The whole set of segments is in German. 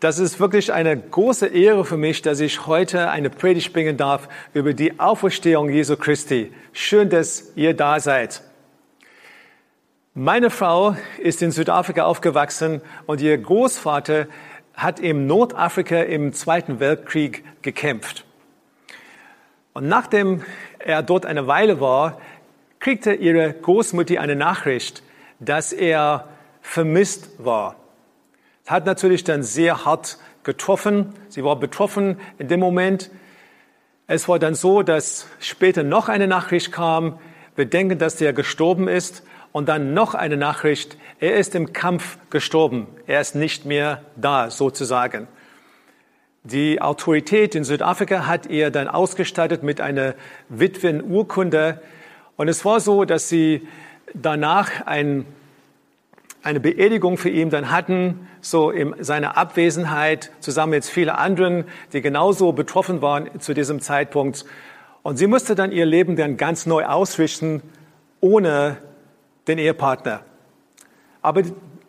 Das ist wirklich eine große Ehre für mich, dass ich heute eine Predigt bringen darf über die Auferstehung Jesu Christi. Schön, dass ihr da seid. Meine Frau ist in Südafrika aufgewachsen und ihr Großvater hat im Nordafrika im Zweiten Weltkrieg gekämpft. Und nachdem er dort eine Weile war, kriegte ihre Großmutter eine Nachricht, dass er vermisst war hat natürlich dann sehr hart getroffen. Sie war betroffen in dem Moment. Es war dann so, dass später noch eine Nachricht kam. Wir denken, dass der gestorben ist. Und dann noch eine Nachricht. Er ist im Kampf gestorben. Er ist nicht mehr da, sozusagen. Die Autorität in Südafrika hat ihr dann ausgestattet mit einer Witwenurkunde. Und es war so, dass sie danach ein eine Beerdigung für ihn dann hatten, so in seiner Abwesenheit, zusammen mit vielen anderen, die genauso betroffen waren zu diesem Zeitpunkt. Und sie musste dann ihr Leben dann ganz neu ausrichten, ohne den Ehepartner. Aber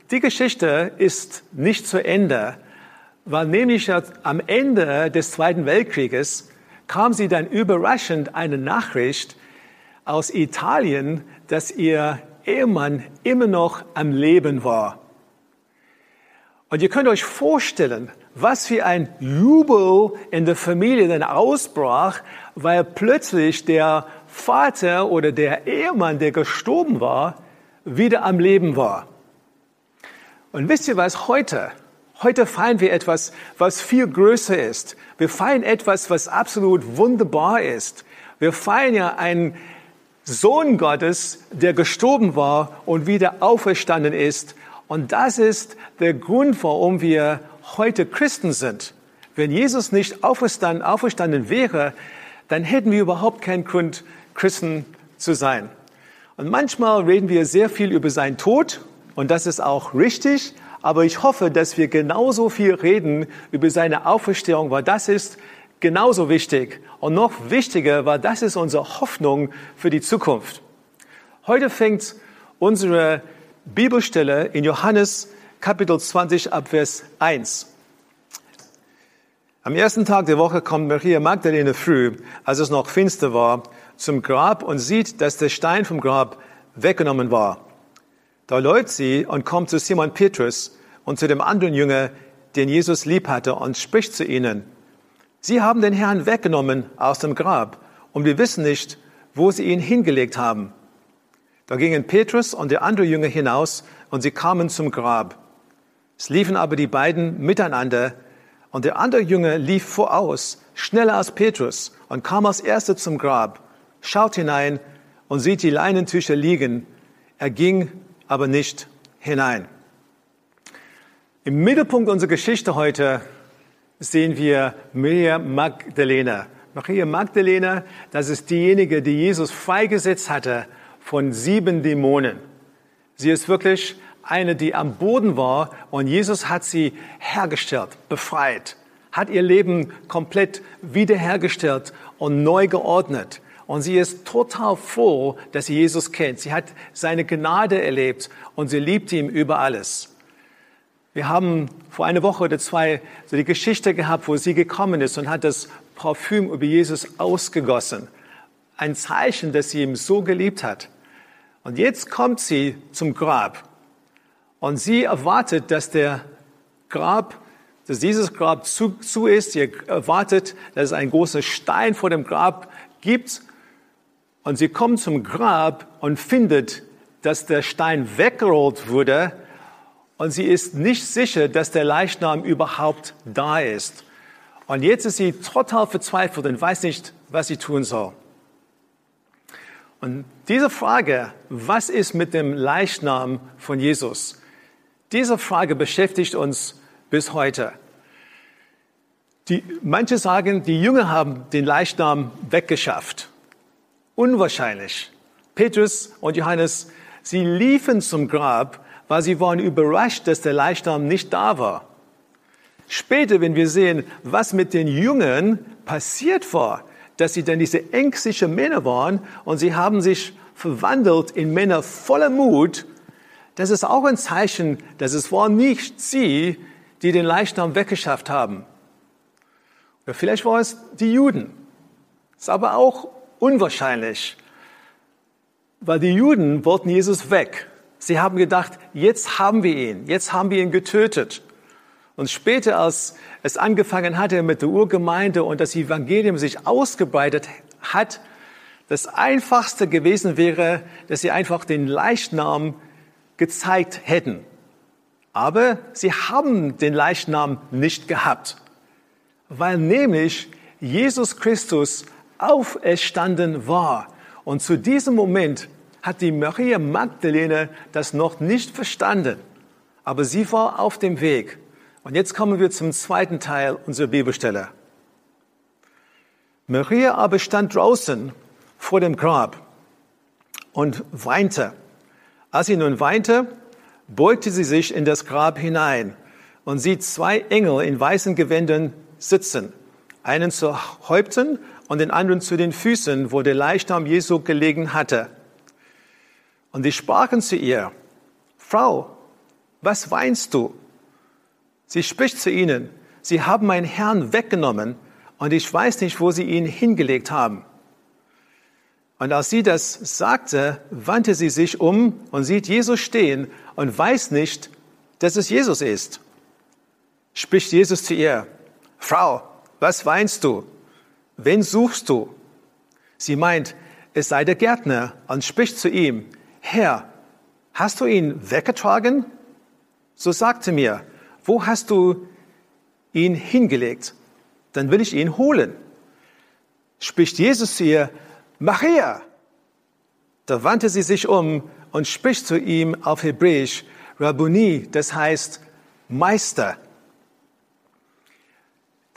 die Geschichte ist nicht zu Ende, weil nämlich am Ende des Zweiten Weltkrieges kam sie dann überraschend eine Nachricht aus Italien, dass ihr Ehemann immer noch am Leben war. Und ihr könnt euch vorstellen, was für ein Jubel in der Familie dann ausbrach, weil plötzlich der Vater oder der Ehemann, der gestorben war, wieder am Leben war. Und wisst ihr was heute? Heute feiern wir etwas, was viel größer ist. Wir feiern etwas, was absolut wunderbar ist. Wir feiern ja ein, Sohn Gottes, der gestorben war und wieder auferstanden ist. Und das ist der Grund, warum wir heute Christen sind. Wenn Jesus nicht auferstanden, auferstanden wäre, dann hätten wir überhaupt keinen Grund, Christen zu sein. Und manchmal reden wir sehr viel über seinen Tod und das ist auch richtig, aber ich hoffe, dass wir genauso viel reden über seine Auferstehung, weil das ist genauso wichtig und noch wichtiger, weil das ist unsere Hoffnung für die Zukunft. Heute fängt unsere Bibelstelle in Johannes Kapitel 20 ab Vers 1. Am ersten Tag der Woche kommt Maria Magdalene früh, als es noch finster war, zum Grab und sieht, dass der Stein vom Grab weggenommen war. Da läuft sie und kommt zu Simon Petrus und zu dem anderen Jünger, den Jesus lieb hatte, und spricht zu ihnen. Sie haben den Herrn weggenommen aus dem Grab und wir wissen nicht, wo sie ihn hingelegt haben. Da gingen Petrus und der andere Jünger hinaus und sie kamen zum Grab. Es liefen aber die beiden miteinander und der andere Jünger lief voraus, schneller als Petrus und kam als erster zum Grab, schaut hinein und sieht die Leinentücher liegen. Er ging aber nicht hinein. Im Mittelpunkt unserer Geschichte heute sehen wir Maria Magdalena. Maria Magdalena, das ist diejenige, die Jesus freigesetzt hatte von sieben Dämonen. Sie ist wirklich eine, die am Boden war und Jesus hat sie hergestellt, befreit, hat ihr Leben komplett wiederhergestellt und neu geordnet. Und sie ist total froh, dass sie Jesus kennt. Sie hat seine Gnade erlebt und sie liebt ihn über alles. Wir haben vor einer Woche oder zwei so die Geschichte gehabt, wo sie gekommen ist und hat das Parfüm über Jesus ausgegossen. Ein Zeichen, dass sie ihn so geliebt hat. Und jetzt kommt sie zum Grab. Und sie erwartet, dass der Grab, dass dieses Grab zu, zu ist. Sie erwartet, dass es einen großen Stein vor dem Grab gibt. Und sie kommt zum Grab und findet, dass der Stein weggerollt wurde und sie ist nicht sicher, dass der Leichnam überhaupt da ist. Und jetzt ist sie total verzweifelt und weiß nicht, was sie tun soll. Und diese Frage, was ist mit dem Leichnam von Jesus? Diese Frage beschäftigt uns bis heute. Die, manche sagen, die Jünger haben den Leichnam weggeschafft. unwahrscheinlich. Petrus und Johannes, sie liefen zum Grab, weil sie waren überrascht, dass der Leichnam nicht da war. Später, wenn wir sehen, was mit den Jüngern passiert war, dass sie dann diese ängstlichen Männer waren und sie haben sich verwandelt in Männer voller Mut, das ist auch ein Zeichen, dass es waren nicht sie, die den Leichnam weggeschafft haben. Oder vielleicht waren es die Juden. Ist aber auch unwahrscheinlich, weil die Juden wollten Jesus weg. Sie haben gedacht, jetzt haben wir ihn, jetzt haben wir ihn getötet. Und später, als es angefangen hatte mit der Urgemeinde und das Evangelium sich ausgebreitet hat, das Einfachste gewesen wäre, dass sie einfach den Leichnam gezeigt hätten. Aber sie haben den Leichnam nicht gehabt, weil nämlich Jesus Christus auferstanden war. Und zu diesem Moment hat die Maria Magdalene das noch nicht verstanden. Aber sie war auf dem Weg. Und jetzt kommen wir zum zweiten Teil unserer Bibelstelle. Maria aber stand draußen vor dem Grab und weinte. Als sie nun weinte, beugte sie sich in das Grab hinein und sieht zwei Engel in weißen Gewändern sitzen, einen zu Häupten und den anderen zu den Füßen, wo der Leichnam Jesu gelegen hatte. Und sie sprachen zu ihr, Frau, was weinst du? Sie spricht zu ihnen, Sie haben meinen Herrn weggenommen und ich weiß nicht, wo Sie ihn hingelegt haben. Und als sie das sagte, wandte sie sich um und sieht Jesus stehen und weiß nicht, dass es Jesus ist. Spricht Jesus zu ihr, Frau, was weinst du? Wen suchst du? Sie meint, es sei der Gärtner und spricht zu ihm, Herr, hast du ihn weggetragen? So sagte mir, wo hast du ihn hingelegt? Dann will ich ihn holen. Spricht Jesus zu ihr, Maria. Da wandte sie sich um und spricht zu ihm auf Hebräisch, Rabboni, das heißt Meister.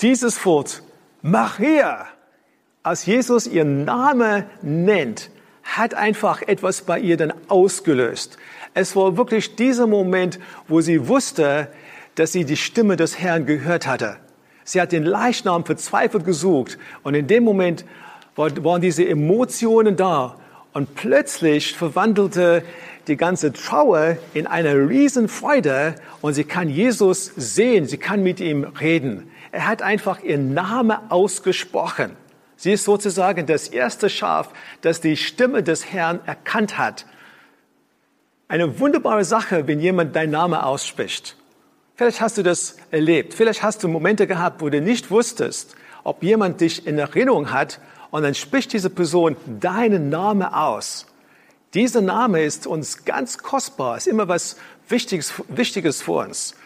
Dieses Wort, Maria, als Jesus ihren Namen nennt, hat einfach etwas bei ihr dann ausgelöst. Es war wirklich dieser Moment, wo sie wusste, dass sie die Stimme des Herrn gehört hatte. Sie hat den Leichnam verzweifelt gesucht und in dem Moment waren diese Emotionen da und plötzlich verwandelte die ganze Trauer in eine Riesenfreude und sie kann Jesus sehen, sie kann mit ihm reden. Er hat einfach ihren Namen ausgesprochen. Sie ist sozusagen das erste Schaf, das die Stimme des Herrn erkannt hat. Eine wunderbare Sache, wenn jemand deinen Namen ausspricht. Vielleicht hast du das erlebt. Vielleicht hast du Momente gehabt, wo du nicht wusstest, ob jemand dich in Erinnerung hat und dann spricht diese Person deinen Namen aus. Dieser Name ist uns ganz kostbar, ist immer was Wichtiges, Wichtiges für uns.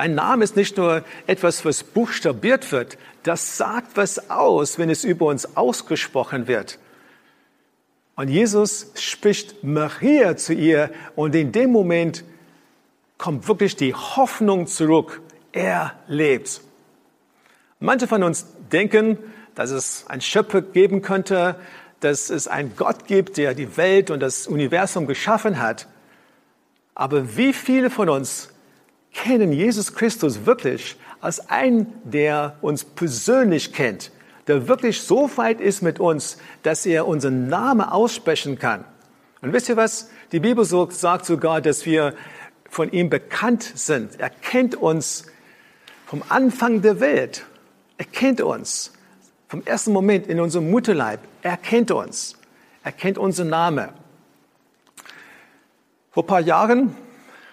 Ein Name ist nicht nur etwas, was buchstabiert wird, das sagt was aus, wenn es über uns ausgesprochen wird. Und Jesus spricht Maria zu ihr und in dem Moment kommt wirklich die Hoffnung zurück. Er lebt. Manche von uns denken, dass es einen Schöpfer geben könnte, dass es einen Gott gibt, der die Welt und das Universum geschaffen hat. Aber wie viele von uns kennen Jesus Christus wirklich als einen, der uns persönlich kennt, der wirklich so weit ist mit uns, dass er unseren Namen aussprechen kann? Und wisst ihr was? Die Bibel sagt sogar, dass wir von ihm bekannt sind. Er kennt uns vom Anfang der Welt. Er kennt uns vom ersten Moment in unserem Mutterleib. Er kennt uns. Er kennt unseren Namen. Vor ein paar Jahren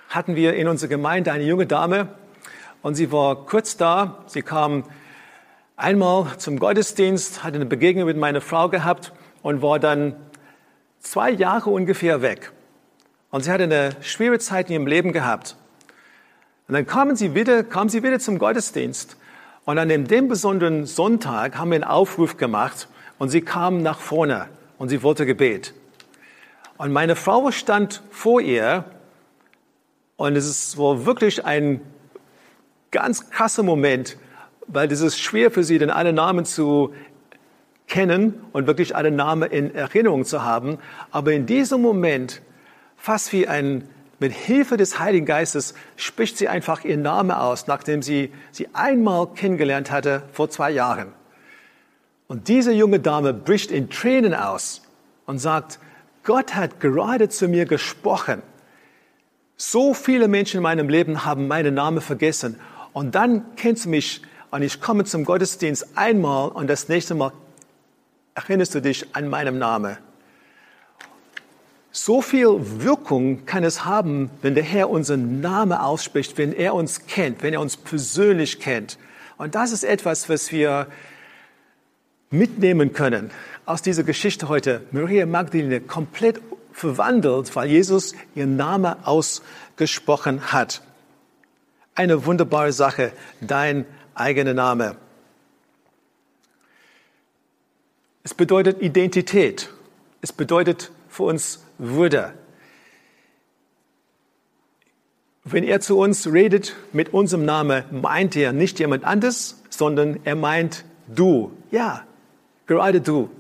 hatten wir in unserer Gemeinde eine junge Dame und sie war kurz da. Sie kam einmal zum Gottesdienst, hatte eine Begegnung mit meiner Frau gehabt und war dann zwei Jahre ungefähr weg. Und sie hatte eine schwere Zeit in ihrem Leben gehabt. Und dann kamen sie wieder, kam sie wieder zum Gottesdienst. Und an dem besonderen Sonntag haben wir einen Aufruf gemacht und sie kam nach vorne und sie wollte Gebet. Und meine Frau stand vor ihr und es war wirklich ein ganz krasser Moment, weil es ist schwer für sie, den alle Namen zu kennen und wirklich alle Namen in Erinnerung zu haben. Aber in diesem Moment, fast wie ein, mit Hilfe des Heiligen Geistes, spricht sie einfach ihren Namen aus, nachdem sie sie einmal kennengelernt hatte vor zwei Jahren. Und diese junge Dame bricht in Tränen aus und sagt, Gott hat gerade zu mir gesprochen. So viele Menschen in meinem Leben haben meinen Namen vergessen. Und dann kennst du mich und ich komme zum Gottesdienst einmal und das nächste Mal erinnerst du dich an meinen Namen. So viel Wirkung kann es haben, wenn der Herr unseren Namen ausspricht, wenn er uns kennt, wenn er uns persönlich kennt. Und das ist etwas, was wir mitnehmen können aus dieser Geschichte heute. Maria Magdalene komplett verwandelt, weil Jesus ihren Namen ausgesprochen hat. Eine wunderbare Sache, dein eigener Name. Es bedeutet Identität. Es bedeutet für uns Würde. Wenn er zu uns redet mit unserem Namen, meint er nicht jemand anderes, sondern er meint du. Ja, gerade du.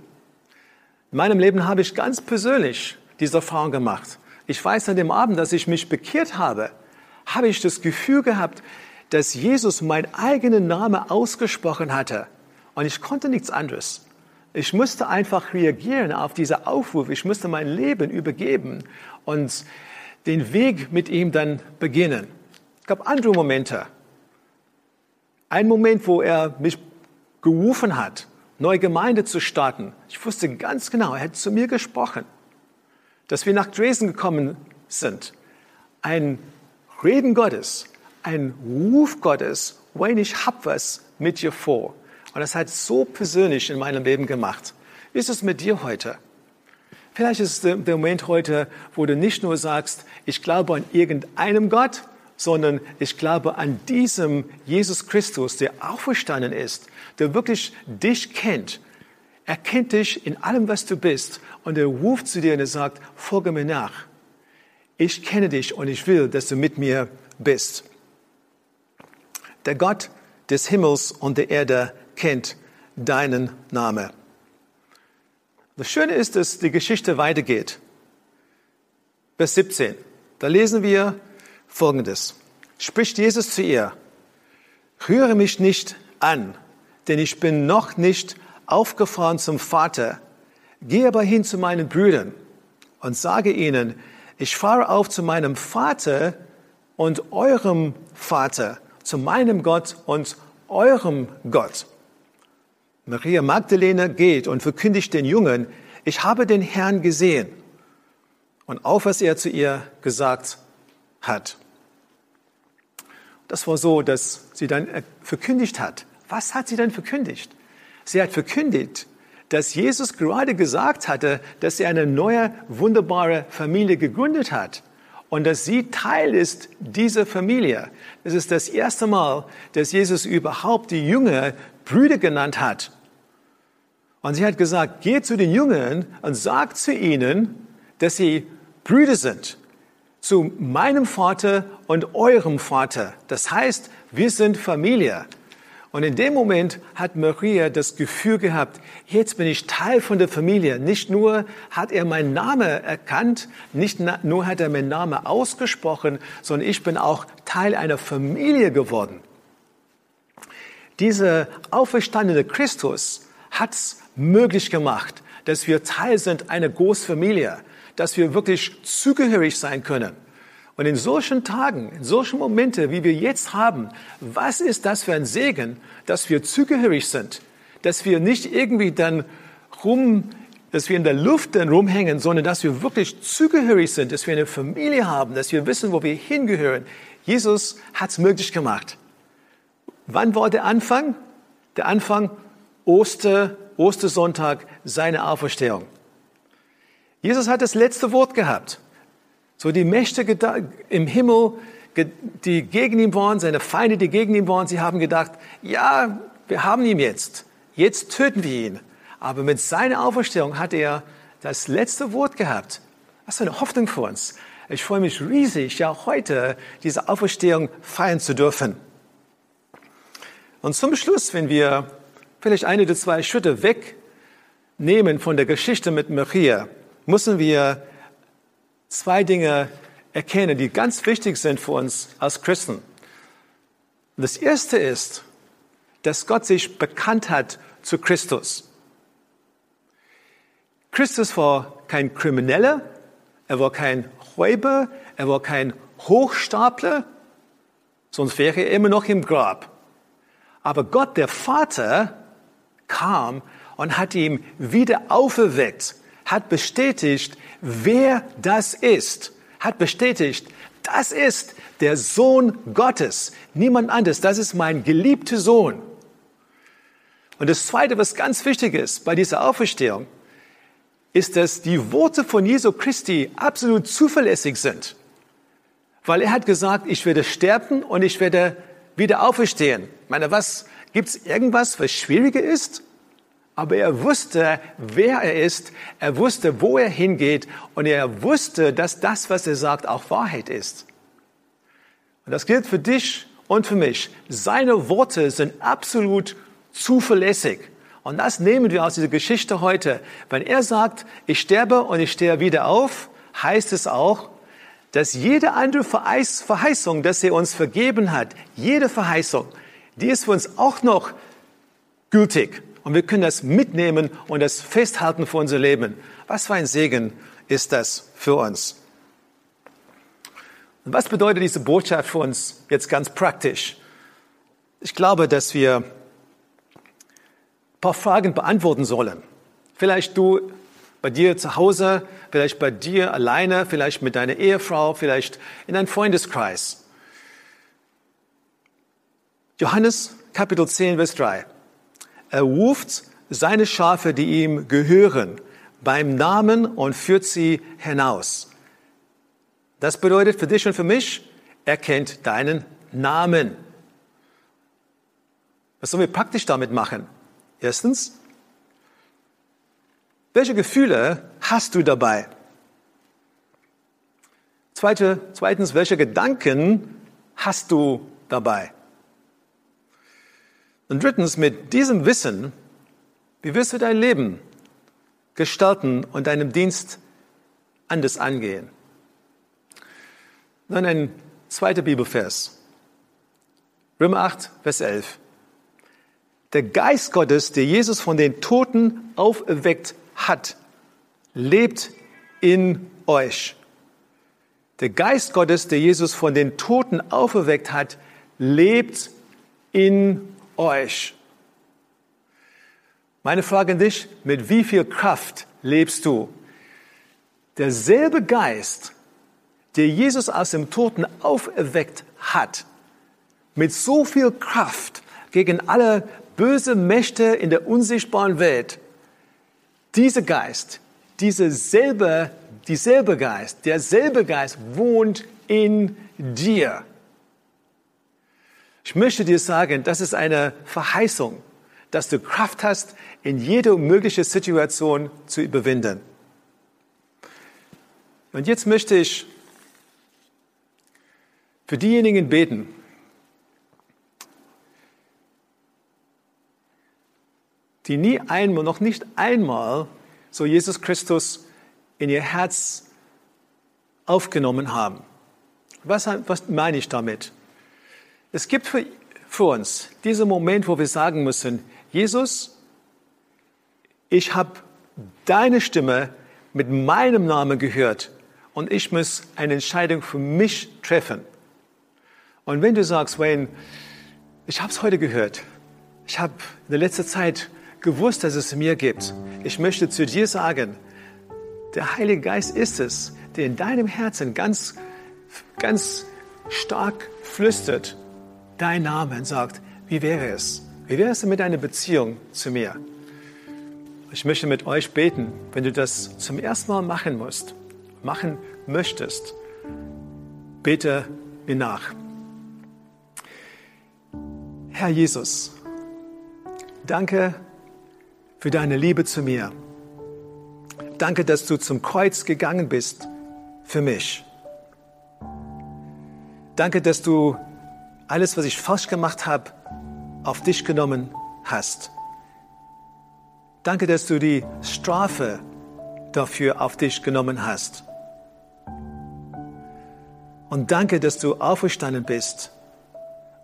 In meinem Leben habe ich ganz persönlich diese Erfahrung gemacht. Ich weiß an dem Abend, dass ich mich bekehrt habe, habe ich das Gefühl gehabt, dass Jesus meinen eigenen Namen ausgesprochen hatte. Und ich konnte nichts anderes. Ich musste einfach reagieren auf diese Aufruf. Ich musste mein Leben übergeben und den Weg mit ihm dann beginnen. Es gab andere Momente. Ein Moment, wo er mich gerufen hat, neue Gemeinde zu starten. Ich wusste ganz genau, er hat zu mir gesprochen, dass wir nach Dresden gekommen sind. Ein Reden Gottes, ein Ruf Gottes, Wayne, ich hab was mit dir vor. Und das hat so persönlich in meinem Leben gemacht. Wie ist es mit dir heute? Vielleicht ist es der Moment heute, wo du nicht nur sagst, ich glaube an irgendeinem Gott, sondern ich glaube an diesem Jesus Christus, der auferstanden ist, der wirklich dich kennt. Er kennt dich in allem, was du bist. Und er ruft zu dir und er sagt, folge mir nach. Ich kenne dich und ich will, dass du mit mir bist. Der Gott des Himmels und der Erde kennt deinen Namen. Das Schöne ist, dass die Geschichte weitergeht. Vers 17. Da lesen wir Folgendes. Spricht Jesus zu ihr, rühre mich nicht an, denn ich bin noch nicht aufgefahren zum Vater. Geh aber hin zu meinen Brüdern und sage ihnen, ich fahre auf zu meinem Vater und eurem Vater, zu meinem Gott und eurem Gott. Maria Magdalene geht und verkündigt den Jungen, ich habe den Herrn gesehen. Und auf, was er zu ihr gesagt hat. Das war so, dass sie dann verkündigt hat. Was hat sie dann verkündigt? Sie hat verkündigt, dass Jesus gerade gesagt hatte, dass er eine neue, wunderbare Familie gegründet hat und dass sie Teil ist dieser Familie. Es ist das erste Mal, dass Jesus überhaupt die Jünger Brüder genannt hat. Und sie hat gesagt, geht zu den Jüngern und sagt zu ihnen, dass sie Brüder sind. Zu meinem Vater und eurem Vater. Das heißt, wir sind Familie. Und in dem Moment hat Maria das Gefühl gehabt, jetzt bin ich Teil von der Familie. Nicht nur hat er meinen Namen erkannt, nicht nur hat er meinen Namen ausgesprochen, sondern ich bin auch Teil einer Familie geworden. Dieser auferstandene Christus hat es möglich gemacht, dass wir Teil sind einer Großfamilie, dass wir wirklich zugehörig sein können. Und in solchen Tagen, in solchen Momente, wie wir jetzt haben, was ist das für ein Segen, dass wir zugehörig sind, dass wir nicht irgendwie dann rum, dass wir in der Luft dann rumhängen, sondern dass wir wirklich zugehörig sind, dass wir eine Familie haben, dass wir wissen, wo wir hingehören. Jesus hat es möglich gemacht. Wann war der Anfang? Der Anfang Oster, Ostersonntag, seine Auferstehung. Jesus hat das letzte Wort gehabt. So die Mächte im Himmel, die gegen ihn waren, seine Feinde, die gegen ihn waren, sie haben gedacht, ja, wir haben ihn jetzt. Jetzt töten wir ihn. Aber mit seiner Auferstehung hat er das letzte Wort gehabt. Was für eine Hoffnung für uns. Ich freue mich riesig, ja heute diese Auferstehung feiern zu dürfen. Und zum Schluss, wenn wir vielleicht eine oder zwei Schritte weg nehmen von der Geschichte mit Maria, müssen wir zwei Dinge erkennen, die ganz wichtig sind für uns als Christen. Das erste ist, dass Gott sich bekannt hat zu Christus. Christus war kein Krimineller, er war kein Räuber, er war kein Hochstapler, sonst wäre er immer noch im Grab. Aber Gott, der Vater, kam und hat ihn wieder auferweckt, hat bestätigt, wer das ist, hat bestätigt, das ist der Sohn Gottes, niemand anderes, das ist mein geliebter Sohn. Und das Zweite, was ganz wichtig ist bei dieser Auferstehung, ist, dass die Worte von Jesu Christi absolut zuverlässig sind. Weil er hat gesagt, ich werde sterben und ich werde wieder auferstehen. Ich meine, was, gibt's irgendwas, was schwieriger ist? Aber er wusste, wer er ist, er wusste, wo er hingeht und er wusste, dass das, was er sagt, auch Wahrheit ist. Und das gilt für dich und für mich. Seine Worte sind absolut zuverlässig. Und das nehmen wir aus dieser Geschichte heute. Wenn er sagt, ich sterbe und ich stehe wieder auf, heißt es auch, dass jede andere Verheißung, dass er uns vergeben hat, jede Verheißung, die ist für uns auch noch gültig. Und wir können das mitnehmen und das festhalten für unser Leben. Was für ein Segen ist das für uns? Und was bedeutet diese Botschaft für uns jetzt ganz praktisch? Ich glaube, dass wir ein paar Fragen beantworten sollen. Vielleicht du bei dir zu Hause, vielleicht bei dir alleine, vielleicht mit deiner Ehefrau, vielleicht in deinem Freundeskreis. Johannes Kapitel 10, Vers 3. Er ruft seine Schafe, die ihm gehören, beim Namen und führt sie hinaus. Das bedeutet für dich und für mich, er kennt deinen Namen. Was sollen wir praktisch damit machen? Erstens, welche Gefühle hast du dabei? Zweite, zweitens, welche Gedanken hast du dabei? Und drittens, mit diesem Wissen, wie wirst du dein Leben gestalten und deinem Dienst anders angehen? Dann ein zweiter Bibelvers. Römer 8, Vers 11. Der Geist Gottes, der Jesus von den Toten auferweckt hat, lebt in euch. Der Geist Gottes, der Jesus von den Toten auferweckt hat, lebt in euch. Meine Frage an dich, mit wie viel Kraft lebst du? Derselbe Geist, der Jesus aus dem Toten auferweckt hat, mit so viel Kraft gegen alle böse Mächte in der unsichtbaren Welt, dieser Geist, dieser selbe, dieselbe Geist, derselbe Geist wohnt in dir. Ich möchte dir sagen, das ist eine Verheißung, dass du Kraft hast, in jede mögliche Situation zu überwinden. Und jetzt möchte ich für diejenigen beten, die nie einmal, noch nicht einmal so Jesus Christus in ihr Herz aufgenommen haben. Was, was meine ich damit? Es gibt für, für uns diesen Moment, wo wir sagen müssen, Jesus, ich habe deine Stimme mit meinem Namen gehört und ich muss eine Entscheidung für mich treffen. Und wenn du sagst, Wayne, ich habe es heute gehört, ich habe in der letzten Zeit gewusst, dass es mir gibt. Ich möchte zu dir sagen, der Heilige Geist ist es, der in deinem Herzen ganz, ganz stark flüstert, dein Name und sagt, wie wäre es? Wie wäre es mit einer Beziehung zu mir? Ich möchte mit euch beten, wenn du das zum ersten Mal machen musst, machen möchtest, bete mir nach. Herr Jesus, danke, für deine Liebe zu mir. Danke, dass du zum Kreuz gegangen bist für mich. Danke, dass du alles, was ich falsch gemacht habe, auf dich genommen hast. Danke, dass du die Strafe dafür auf dich genommen hast. Und danke, dass du auferstanden bist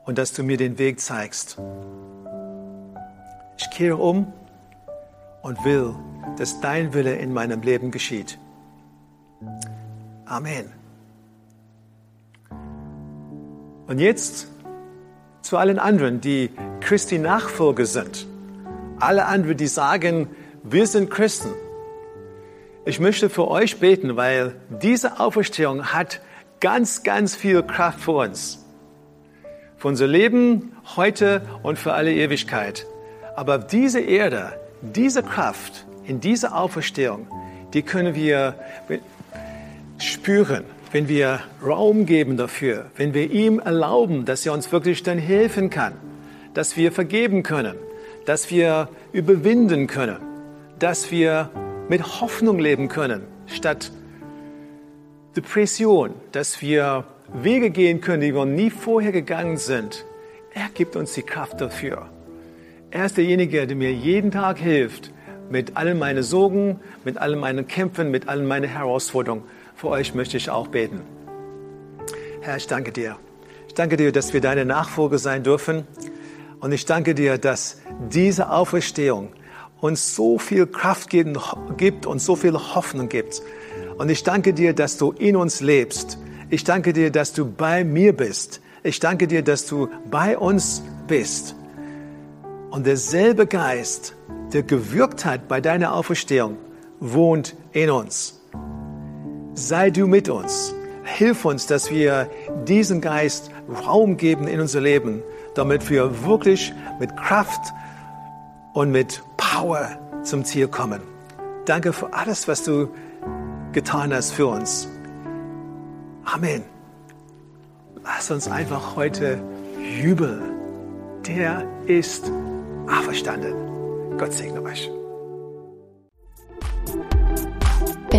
und dass du mir den Weg zeigst. Ich kehre um und will, dass dein Wille in meinem Leben geschieht. Amen. Und jetzt zu allen anderen, die Christi Nachfolger sind. Alle anderen, die sagen, wir sind Christen. Ich möchte für euch beten, weil diese Auferstehung hat ganz, ganz viel Kraft für uns. Für unser Leben heute und für alle Ewigkeit. Aber diese Erde, diese Kraft in dieser Auferstehung, die können wir spüren, wenn wir Raum geben dafür, wenn wir ihm erlauben, dass er uns wirklich dann helfen kann, dass wir vergeben können, dass wir überwinden können, dass wir mit Hoffnung leben können, statt Depression, dass wir Wege gehen können, die wir nie vorher gegangen sind. Er gibt uns die Kraft dafür. Er ist derjenige, der mir jeden Tag hilft, mit allen meinen Sorgen, mit allen meinen Kämpfen, mit allen meinen Herausforderungen. Für euch möchte ich auch beten. Herr, ich danke dir. Ich danke dir, dass wir deine Nachfolger sein dürfen. Und ich danke dir, dass diese Auferstehung uns so viel Kraft gibt und so viel Hoffnung gibt. Und ich danke dir, dass du in uns lebst. Ich danke dir, dass du bei mir bist. Ich danke dir, dass du bei uns bist. Und derselbe Geist, der gewirkt hat bei deiner Auferstehung, wohnt in uns. Sei du mit uns. Hilf uns, dass wir diesen Geist Raum geben in unser Leben, damit wir wirklich mit Kraft und mit Power zum Ziel kommen. Danke für alles, was du getan hast für uns. Amen. Lass uns einfach heute jubeln. Der ist auferstanden. Gott segne euch.